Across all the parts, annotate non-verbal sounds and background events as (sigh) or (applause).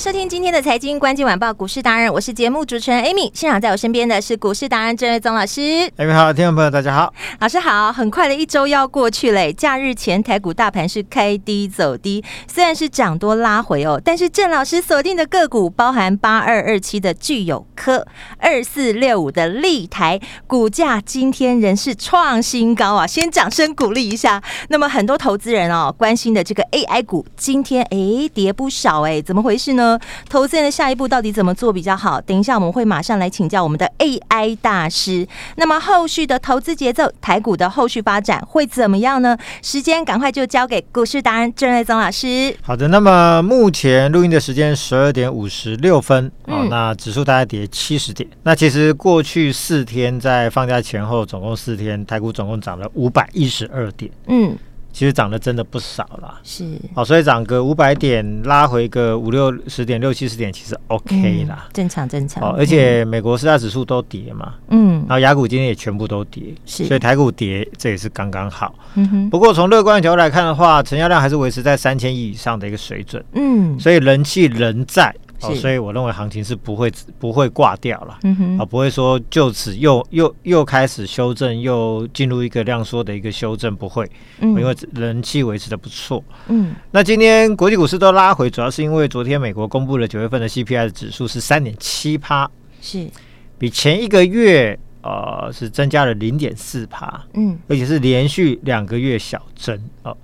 收听今天的财经关键晚报股市达人，我是节目主持人 Amy。现场在我身边的是股市达人郑瑞宗老师。Amy 好，听众朋友大家好，老师好。很快的一周要过去嘞，假日前台股大盘是开低走低，虽然是涨多拉回哦，但是郑老师锁定的个股包含八二二七的聚友科、二四六五的立台，股价今天仍是创新高啊！先掌声鼓励一下。那么很多投资人哦关心的这个 AI 股，今天哎跌不少哎，怎么回事呢？呢，投资人的下一步到底怎么做比较好？等一下我们会马上来请教我们的 AI 大师。那么后续的投资节奏，台股的后续发展会怎么样呢？时间赶快就交给股市达人郑瑞宗老师。好的，那么目前录音的时间十二点五十六分，嗯、哦，那指数大概跌七十点。那其实过去四天在放假前后，总共四天，台股总共涨了五百一十二点。嗯。其实涨得真的不少啦，是哦，所以涨个五百点，拉回个五六十点、六七十点，其实 OK 啦，正常正常。哦，而且美国四大指数都跌嘛，嗯，然后雅股今天也全部都跌，是，所以台股跌这也是刚刚好。嗯哼。不过从乐观的角度来看的话，成交量还是维持在三千亿以上的一个水准，嗯，所以人气仍在。哦，所以我认为行情是不会不会挂掉了，嗯哼，啊，不会说就此又又又开始修正，又进入一个量缩的一个修正，不会，嗯，因为人气维持的不错，嗯，那今天国际股市都拉回，主要是因为昨天美国公布了九月份的 CPI 的指数是三点七趴，是。比前一个月呃是增加了零点四趴，嗯，而且是连续两个月小增哦，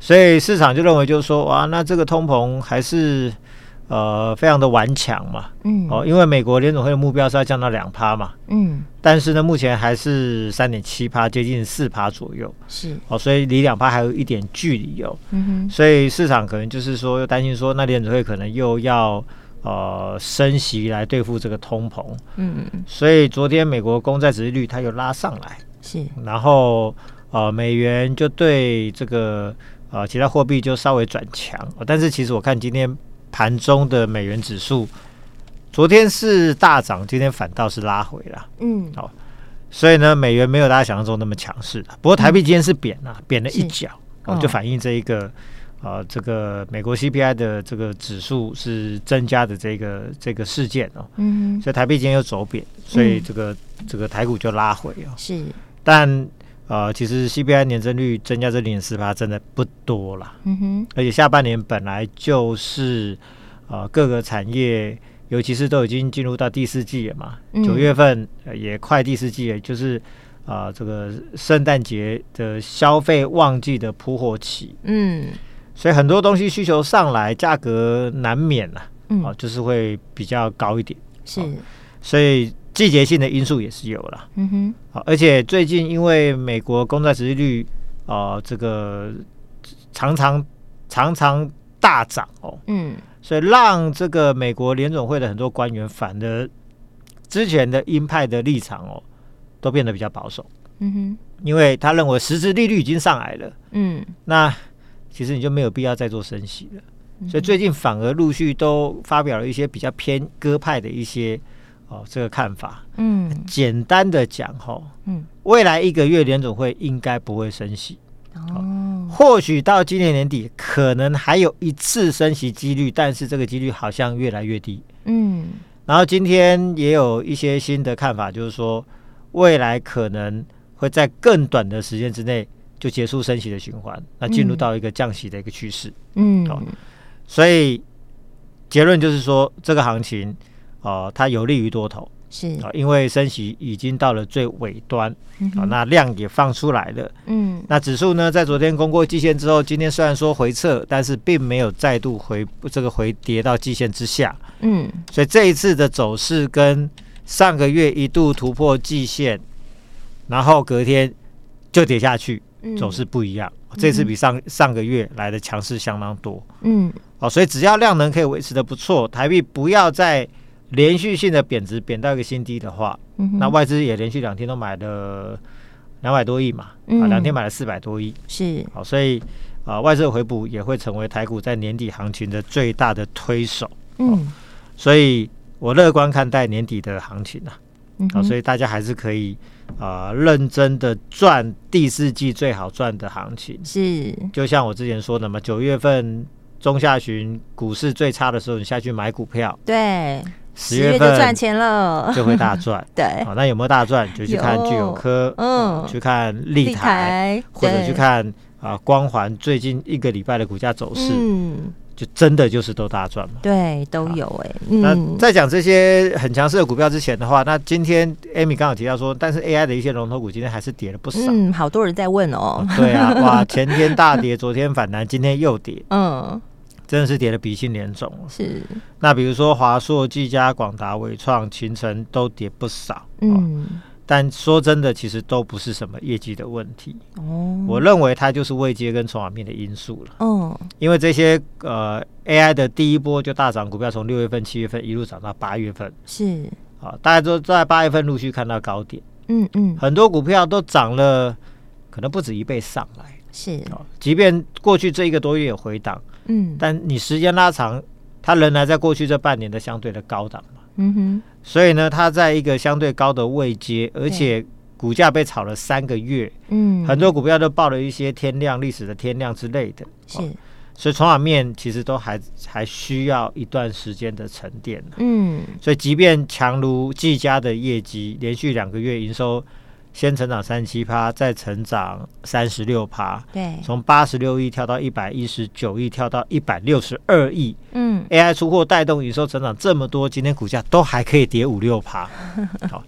所以市场就认为就是说哇，那这个通膨还是。呃，非常的顽强嘛，嗯，哦，因为美国联总会的目标是要降到两趴嘛，嗯，但是呢，目前还是三点七趴，接近四趴左右，是，哦，所以离两趴还有一点距离哦，嗯哼，所以市场可能就是说，又担心说，那联总会可能又要呃升息来对付这个通膨，嗯。嗯，所以昨天美国公债殖利率它又拉上来，是，然后呃美元就对这个呃其他货币就稍微转强，但是其实我看今天。盘中的美元指数，昨天是大涨，今天反倒是拉回了。嗯，好，所以呢，美元没有大家想象中那么强势。不过台币今天是贬了，贬了一角，哦，就反映这一个呃，这个美国 CPI 的这个指数是增加的这个这个事件哦。嗯，所以台币今天又走贬，所以这个这个台股就拉回哦。是，但呃，其实 CPI 年增率增加这零点四趴真的不多了。嗯哼，而且下半年本来就是呃各个产业，尤其是都已经进入到第四季了嘛，九、嗯、月份也快第四季了，就是啊、呃、这个圣诞节的消费旺季的铺货期。嗯，所以很多东西需求上来，价格难免了、啊。嗯，啊，就是会比较高一点。是，所以。季节性的因素也是有了，嗯哼，好，而且最近因为美国公债殖利率啊、呃，这个常常常常大涨哦，嗯，所以让这个美国联总会的很多官员反而之前的鹰派的立场哦，都变得比较保守，嗯哼，因为他认为实质利率已经上来了，嗯，那其实你就没有必要再做升息了，所以最近反而陆续都发表了一些比较偏鸽派的一些。哦，这个看法，嗯，简单的讲，哈，嗯，未来一个月联总会应该不会升息，哦，或许到今年年底可能还有一次升息几率，但是这个几率好像越来越低，嗯，然后今天也有一些新的看法，就是说未来可能会在更短的时间之内就结束升息的循环，那进入到一个降息的一个趋势，嗯，哦，所以结论就是说这个行情。哦，它有利于多头，是啊，因为升息已经到了最尾端，啊、那量也放出来了，嗯，那指数呢，在昨天攻过季线之后，今天虽然说回撤，但是并没有再度回这个回跌到季线之下，嗯，所以这一次的走势跟上个月一度突破季线，然后隔天就跌下去，走势不一样。嗯、这次比上上个月来的强势相当多。嗯，哦，所以只要量能可以维持的不错，台币不要再连续性的贬值，贬到一个新低的话，嗯、那外资也连续两天都买了两百多亿嘛，嗯、啊，两天买了四百多亿，是，好，所以啊，外资回补也会成为台股在年底行情的最大的推手。嗯，所以我乐观看待年底的行情啊，好，所以大家还是可以啊、呃、认真的赚第四季最好赚的行情。是，就像我之前说的嘛，九月份中下旬股市最差的时候，你下去买股票，对，十月份就赚钱了，就会大赚。(laughs) 对，好，那有没有大赚？就去看聚友科，嗯、呃，去看立台，或者去看啊、呃、光环最近一个礼拜的股价走势。嗯。就真的就是都大赚嘛？对，都有哎、欸。嗯、那在讲这些很强势的股票之前的话，那今天 Amy 刚好提到说，但是 AI 的一些龙头股今天还是跌了不少。嗯，好多人在问哦。哦对啊，哇，(laughs) 前天大跌，昨天反弹，今天又跌。嗯，真的是跌的鼻青脸肿。是。那比如说华硕、技嘉、广达、伟创、勤诚都跌不少。嗯。哦但说真的，其实都不是什么业绩的问题。哦，我认为它就是未接跟筹码面的因素了。哦，因为这些呃 AI 的第一波就大涨股票，从六月份、七月份一路涨到八月份。是啊，大家都在八月份陆续看到高点。嗯嗯，很多股票都涨了，可能不止一倍上来。是啊，即便过去这一个多月有回档，嗯，但你时间拉长，它仍然在过去这半年的相对的高档。嗯哼，所以呢，它在一个相对高的位阶，而且股价被炒了三个月，嗯，很多股票都报了一些天量、历史的天量之类的，是，所以筹码面其实都还还需要一段时间的沉淀，嗯，所以即便强如技嘉的业绩，连续两个月营收。先成长三十七趴，再成长三十六趴，对，从八十六亿跳到一百一十九亿，跳到一百六十二亿。嗯，AI 出货带动营收成长这么多，今天股价都还可以跌五六趴。(laughs) 好，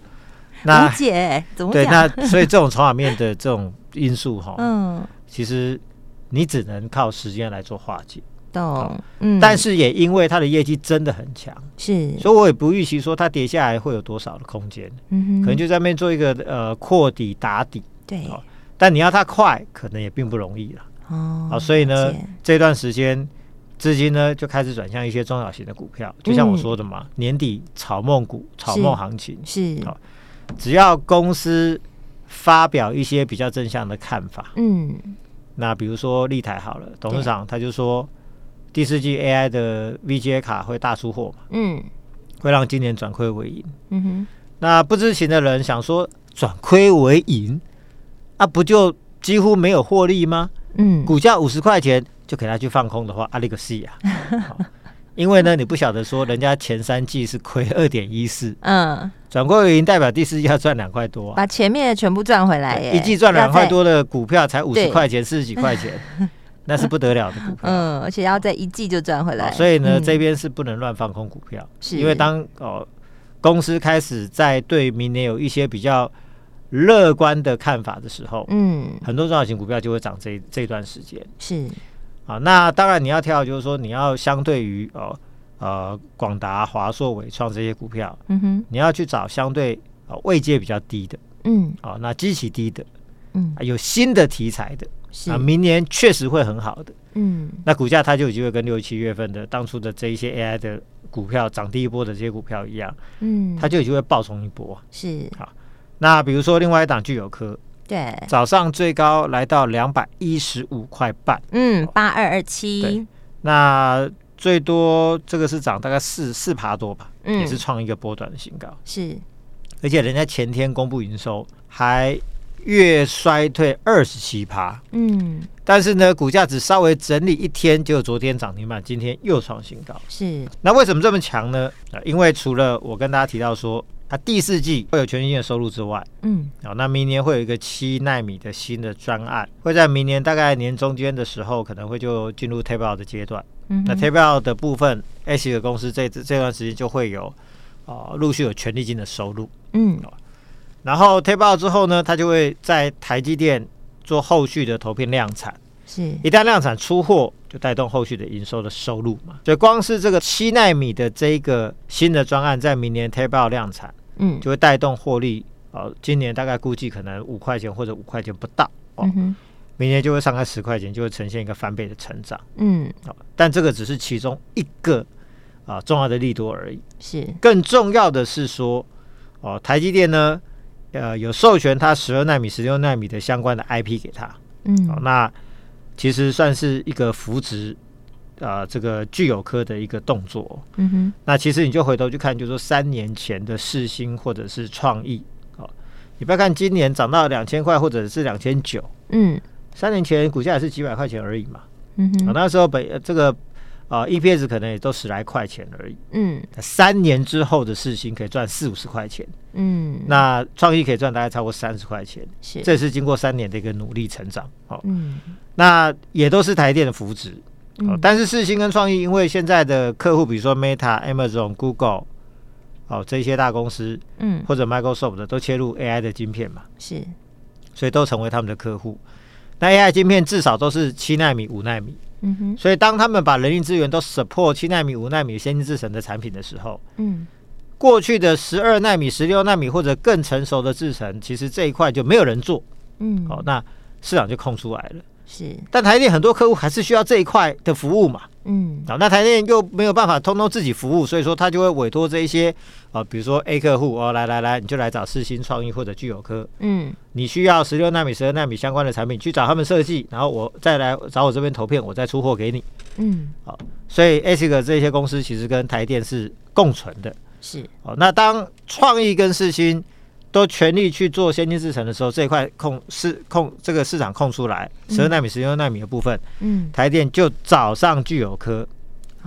那解怎么对？那所以这种筹码面的这种因素哈，(laughs) 嗯，其实你只能靠时间来做化解。懂，嗯，但是也因为它的业绩真的很强，是，所以我也不预期说它跌下来会有多少的空间，嗯哼，可能就在那边做一个呃扩底打底，对，但你要它快，可能也并不容易了，哦，啊，所以呢，这段时间资金呢就开始转向一些中小型的股票，就像我说的嘛，年底炒梦股、炒梦行情是，好，只要公司发表一些比较正向的看法，嗯，那比如说立台好了，董事长他就说。第四季 AI 的 VGA 卡会大出货嘛？嗯，会让今年转亏为盈。嗯哼，那不知情的人想说转亏为盈，啊，不就几乎没有获利吗？嗯，股价五十块钱就给他去放空的话，阿里个西啊！(laughs) 因为呢，你不晓得说人家前三季是亏二点一四，嗯，转亏为盈代表第四季要赚两块多，把前面的全部赚回来耶。一季赚两块多的股票才五十块钱，四十几块钱。(laughs) (laughs) 那是不得了的股票，嗯，而且要在一季就赚回来，所以呢，嗯、这边是不能乱放空股票，是。因为当哦公司开始在对明年有一些比较乐观的看法的时候，嗯，很多中小型股票就会涨这这段时间，是。啊，那当然你要挑，就是说你要相对于哦呃广达、华硕、伟创这些股票，嗯哼，你要去找相对啊、哦、位阶比较低的，嗯，啊、哦，那基期低的，嗯，有新的题材的。是啊，明年确实会很好的。嗯，那股价它就有机会跟六七月份的当初的这一些 AI 的股票涨第一波的这些股票一样。嗯，它就有机会爆冲一波。是好，那比如说另外一档聚友科，对，早上最高来到两百一十五块半。嗯，八二二七。那最多这个是涨大概四四趴多吧，嗯，也是创一个波段的新高。是，而且人家前天公布营收还。月衰退二十七趴，嗯，但是呢，股价只稍微整理一天，就昨天涨停板，今天又创新高。是，那为什么这么强呢？因为除了我跟大家提到说，它第四季会有全新的收入之外，嗯，好，那明年会有一个七纳米的新的专案，会在明年大概年中间的时候，可能会就进入 table out 的阶段。嗯，那 table out 的部分，ASIC 的公司这这段时间就会有啊，陆续有权利金的收入。嗯。然后 tape out 之后呢，它就会在台积电做后续的投片量产。是，一旦量产出货，就带动后续的营收的收入嘛。所以光是这个七纳米的这一个新的专案，在明年 tape out 量产，嗯，就会带动获利。哦，今年大概估计可能五块钱或者五块钱不到哦，嗯、明年就会上开十块钱，就会呈现一个翻倍的成长。嗯，好，但这个只是其中一个啊重要的利多而已。是，更重要的是说，哦，台积电呢，呃，有授权他十二纳米、十六纳米的相关的 IP 给他。嗯，哦，那其实算是一个扶植啊这个具有科的一个动作。嗯哼，那其实你就回头去看，就是说三年前的世芯或者是创意。哦你不要看今年涨到两千块或者是两千九，嗯，三年前股价也是几百块钱而已嘛，嗯哼，那时候本这个啊 EPS 可能也都十来块钱而已，嗯，三年之后的世星可以赚四五十块钱，嗯，那创意可以赚大概超过三十块钱，是，这是经过三年的一个努力成长，哦，嗯，那也都是台电的扶植，嗯，但是世星跟创意因为现在的客户比如说 Meta、Amazon、Google。哦，这些大公司，嗯，或者 Microsoft 的都切入 AI 的晶片嘛，是，所以都成为他们的客户。那 AI 晶片至少都是七纳米、五纳米，嗯哼。所以当他们把人力资源都 support 七纳米、五纳米先进制程的产品的时候，嗯，过去的十二纳米、十六纳米或者更成熟的制程，其实这一块就没有人做，嗯，好，那市场就空出来了。是，但台电很多客户还是需要这一块的服务嘛，嗯，好，那台电又没有办法通通自己服务，所以说他就会委托这一些啊，比如说 A 客户哦，来来来，你就来找世新创意或者聚友科，嗯，你需要十六纳米、十二纳米相关的产品，去找他们设计，然后我再来找我这边投片，我再出货给你，嗯，好，所以 ASIC 这些公司其实跟台电是共存的，是，哦，那当创意跟世芯。都全力去做先进制程的时候，这一块空市控这个市场空出来，十二纳米、十六纳米的部分，嗯，台电就找上具有科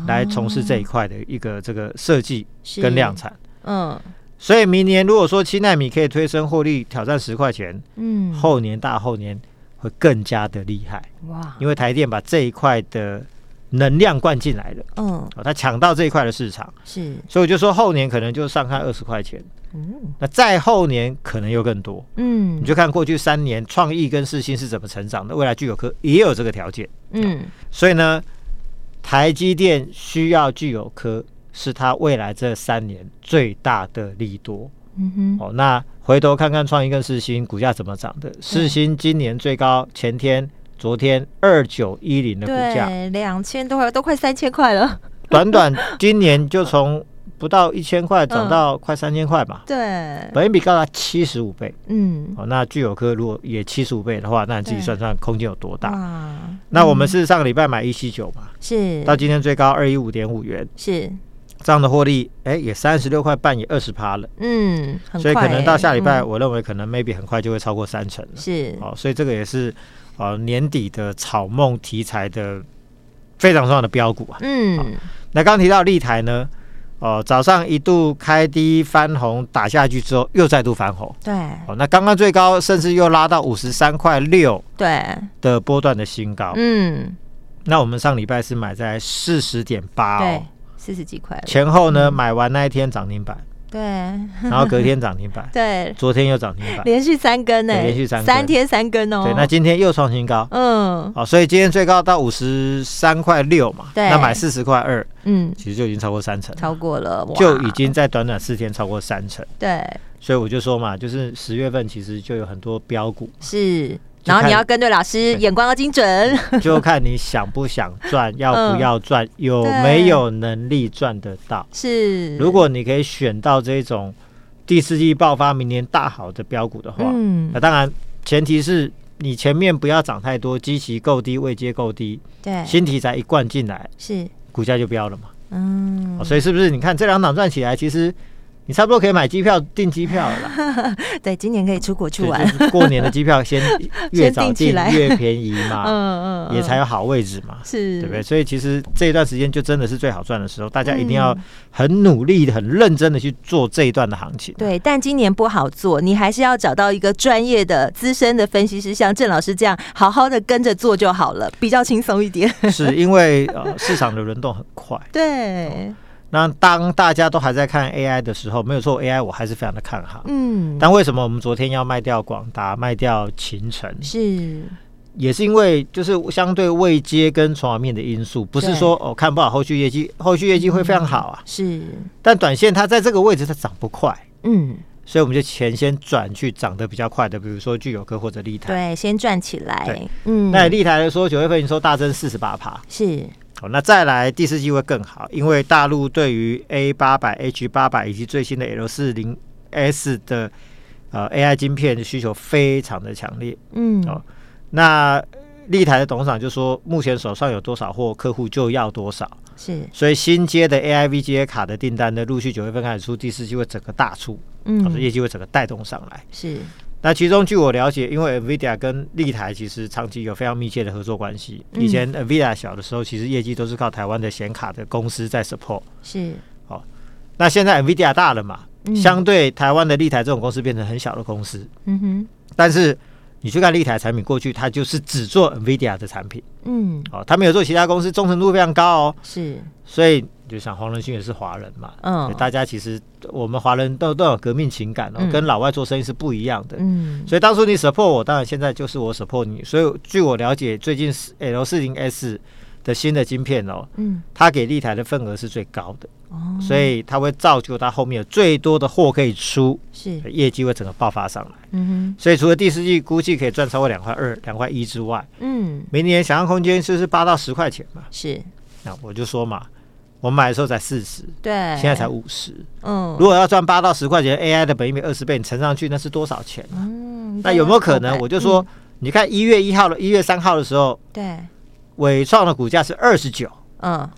来从事这一块的一个这个设计跟量产，嗯，所以明年如果说七纳米可以推升获利挑战十块钱，嗯，后年大后年会更加的厉害，哇，因为台电把这一块的能量灌进来了，嗯，哦，他抢到这一块的市场，是，所以我就说后年可能就上看二十块钱。嗯，那再后年可能又更多。嗯，你就看过去三年创意跟世新是怎么成长的，未来具有科也有这个条件。嗯，所以呢，台积电需要具有科是它未来这三年最大的利多。嗯哼，哦，那回头看看创意跟世新股价怎么涨的。世新今年最高前天、昨天二九一零的股价，两千多块，都快三千块了。短短今年就从。不到一千块涨到快三千块吧？对，本益比高达七十五倍。嗯，哦，那聚友科如果也七十五倍的话，那你自己算算空间有多大？那我们是上个礼拜买一七九嘛？是，到今天最高二一五点五元。是，这样的获利，哎，也三十六块半，也二十趴了。嗯，所以可能到下礼拜，我认为可能 maybe 很快就会超过三成了。是，哦，所以这个也是呃年底的草梦题材的非常重要的标股啊。嗯，那刚提到立台呢？哦，早上一度开低翻红，打下去之后又再度翻红。对，哦，那刚刚最高甚至又拉到五十三块六，对的波段的新高。嗯，那我们上礼拜是买在四十点八哦，四十几块。前后呢，嗯、买完那一天涨停板。对，(laughs) 然后隔天涨停板，(laughs) 对，昨天又涨停板，连续三根呢，连续三三天三根哦。对，那今天又创新高，嗯，好，所以今天最高到五十三块六嘛，对，那买四十块二，嗯，其实就已经超过三成，超过了，就已经在短短四天超过三成，对，所以我就说嘛，就是十月份其实就有很多标股，是。然后你要跟对老师，眼光要精准，就看你 (laughs) 想不想赚，要不要赚，有没有能力赚得到。是，如果你可以选到这种第四季爆发、明年大好的标股的话，嗯，那当然前提是你前面不要涨太多，基期够低，位阶够低，对，新题材一灌进来，是股价就飙了嘛。嗯，所以是不是你看这两档赚起来，其实。你差不多可以买机票订机票了，(laughs) 对，今年可以出国去玩。过年的机票先越早订越便宜嘛，(laughs) 嗯嗯，也才有好位置嘛，是，对不对？所以其实这一段时间就真的是最好赚的时候，大家一定要很努力的、很认真的去做这一段的行情。对，但今年不好做，你还是要找到一个专业的、资深的分析师，像郑老师这样，好好的跟着做就好了，比较轻松一点。是因为呃，市场的轮动很快，(laughs) 对。那当大家都还在看 AI 的时候，没有错，AI 我还是非常的看好。嗯，但为什么我们昨天要卖掉广达，卖掉勤诚？是，也是因为就是相对未接跟筹码面的因素，不是说哦看不好后续业绩，后续业绩会非常好啊。是，但短线它在这个位置它涨不快。嗯，所以我们就钱先转去涨得比较快的，比如说具有科或者立台，对，先赚起来。对，嗯，那立台来说，九月份营收大增四十八趴，是。好，那再来第四季会更好，因为大陆对于 A 八百、H 八百以及最新的 L 四零 S 的呃 AI 晶片的需求非常的强烈。嗯，哦，那。立台的董事长就说：“目前手上有多少货，客户就要多少。是，所以新接的 AI VGA 卡的订单呢，陆续九月份开始出，第四季会整个大出，嗯，业绩会整个带动上来。是，那其中据我了解，因为 NVIDIA 跟立台其实长期有非常密切的合作关系。以前 NVIDIA 小的时候，其实业绩都是靠台湾的显卡的公司在 support。是，好，那现在 NVIDIA 大了嘛，相对台湾的立台这种公司变成很小的公司。嗯哼，但是。你去看立台产品，过去它就是只做 NVIDIA 的产品，嗯，哦，他没有做其他公司，忠诚度非常高哦，是，所以就想黄仁勋也是华人嘛，嗯，大家其实我们华人都都有革命情感哦，嗯、跟老外做生意是不一样的，嗯，所以当初你 support 我，当然现在就是我 support 你，所以据我了解，最近 L 四零 S 的新的晶片哦，嗯，它给立台的份额是最高的。哦。所以它会造就它后面有最多的货可以出，是。业绩会整个爆发上来。嗯哼，所以除了第四季估计可以赚超过两块二、两块一之外，嗯，明年想象空间就是八到十块钱嘛。是，那我就说嘛，我买的时候才四十，对，现在才五十。嗯，如果要赚八到十块钱，AI 的本益比二十倍，你乘上去那是多少钱？嗯，那有没有可能？我就说，你看一月一号的一月三号的时候，对，伟创的股价是二十九，嗯，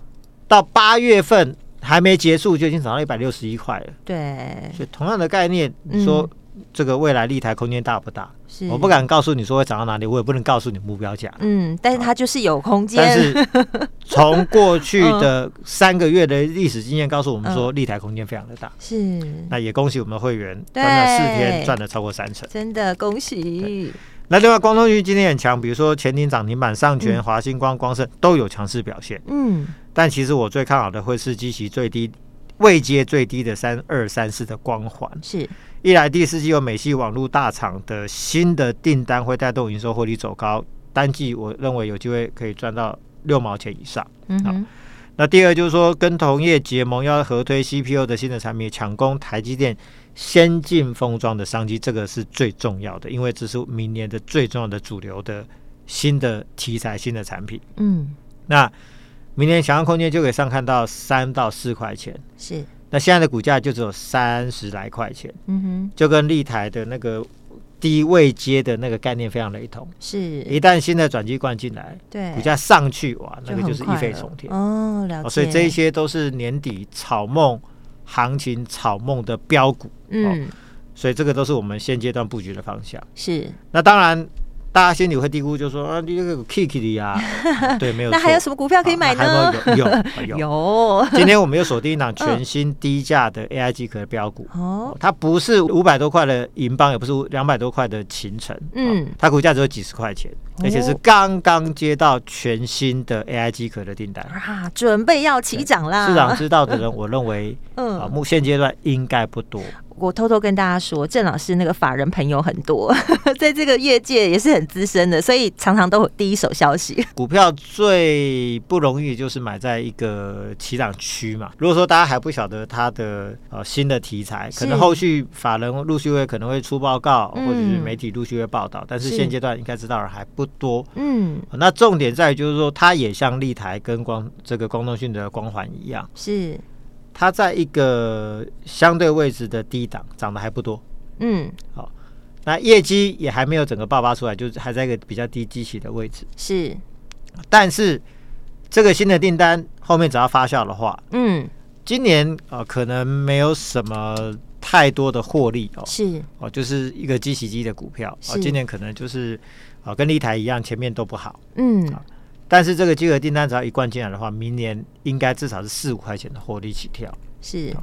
到八月份。还没结束就已经涨到一百六十一块了。对，所以同样的概念，你说这个未来立台空间大不大？是，我不敢告诉你说会涨到哪里，我也不能告诉你目标价。嗯，但是它就是有空间。但是 (laughs) 从过去的三个月的历史经验告诉我们说，立台空间非常的大。是，那也恭喜我们的会员，短短四天赚了超过三成，真的恭喜。那另外，光通讯今天很强，比如说前顶涨停板、上全、华星光、光盛都有强势表现。嗯。但其实我最看好的会是基期最低、位阶最低的三二三四的光环。是，一来第四季有美系网络大厂的新的订单会带动营收获利走高，单季我认为有机会可以赚到六毛钱以上。嗯好，那第二就是说跟同业结盟要合推 CPU 的新的产品，抢攻台积电先进封装的商机，这个是最重要的，因为这是明年的最重要的主流的新的题材、新的产品。嗯，那。明年想象空间就可以上看到三到四块钱，是。那现在的股价就只有三十来块钱，嗯哼，就跟立台的那个低位接的那个概念非常雷同。是，一旦新的转机灌进来，对，股价上去哇，那个就是一飞冲天哦。了解。所以这一些都是年底炒梦行情、炒梦的标股，嗯，所以这个都是我们现阶段布局的方向。是。那当然。大家心里会嘀咕，就说啊，你这个 Kiki 的呀，(laughs) 对，没有。那还有什么股票可以买呢？啊、有有有。有 (laughs) 今天我们又锁定一档全新低价的 AI 机壳的标股。哦。它不是五百多块的银邦，也不是两百多块的秦城。嗯。它股价只有几十块钱，而且是刚刚接到全新的 AI 机壳的订单啊，准备要起涨啦。市场知道的人，我认为，(laughs) 嗯，啊，目现阶段应该不多。我偷偷跟大家说，郑老师那个法人朋友很多，(laughs) 在这个业界也是很资深的，所以常常都有第一手消息。(laughs) 股票最不容易就是买在一个起涨区嘛。如果说大家还不晓得它的呃新的题材，可能后续法人陆续会可能会出报告，或者是媒体陆续会报道，但是现阶段应该知道的还不多。嗯，那重点在于就是说，它也像立台跟光这个光通讯的光环一样，是。它在一个相对位置的低档，涨得还不多。嗯，好，那业绩也还没有整个爆发出来，就是还在一个比较低基期的位置。是，但是这个新的订单后面只要发酵的话，嗯，今年啊、呃、可能没有什么太多的获利哦。是哦，就是一个基期机的股票啊、哦，今年可能就是啊、呃、跟立台一样，前面都不好。嗯。但是这个金额订单只要一灌进来的话，明年应该至少是四五块钱的获利起跳。是，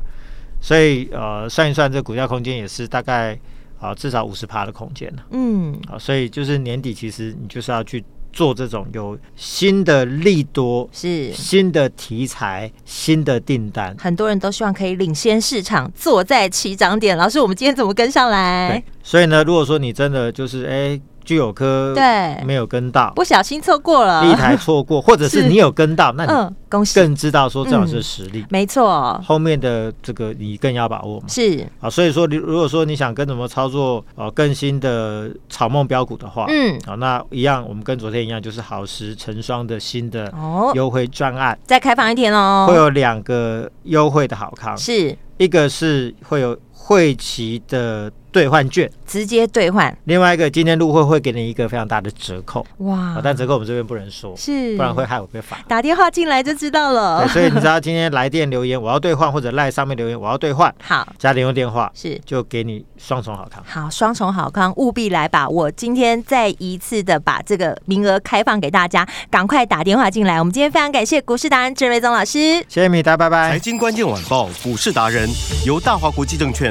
所以呃算一算，这股价空间也是大概啊、呃、至少五十趴的空间。嗯，啊，所以就是年底其实你就是要去做这种有新的利多，是新的题材、新的订单。很多人都希望可以领先市场，坐在起涨点。老师，我们今天怎么跟上来？所以呢，如果说你真的就是哎。聚友科对。没有跟到，不小心错过了，一台错过，或者是你有跟到，那你恭喜。更知道说郑老师的实力，没错。后面的这个你更要把握嘛，是。啊，所以说你如果说你想跟怎么操作呃更新的草梦标股的话，嗯，好，那一样我们跟昨天一样，就是好时成双的新的优惠专案，再开放一天哦，会有两个优惠的好康，是。一个是会有会期的。兑换券直接兑换，另外一个今天入会会给你一个非常大的折扣哇！但折扣我们这边不能说，是不然会害我被罚。打电话进来就知道了。对，所以你知道 (laughs) 今天来电留言我要兑换，或者赖上面留言我要兑换，好加联用电话是就给你双重好康。好，双重好康，务必来把我。今天再一次的把这个名额开放给大家，赶快打电话进来。我们今天非常感谢股市达人郑瑞宗老师，谢谢米达，拜拜。财经关键晚报股市达人由大华国际证券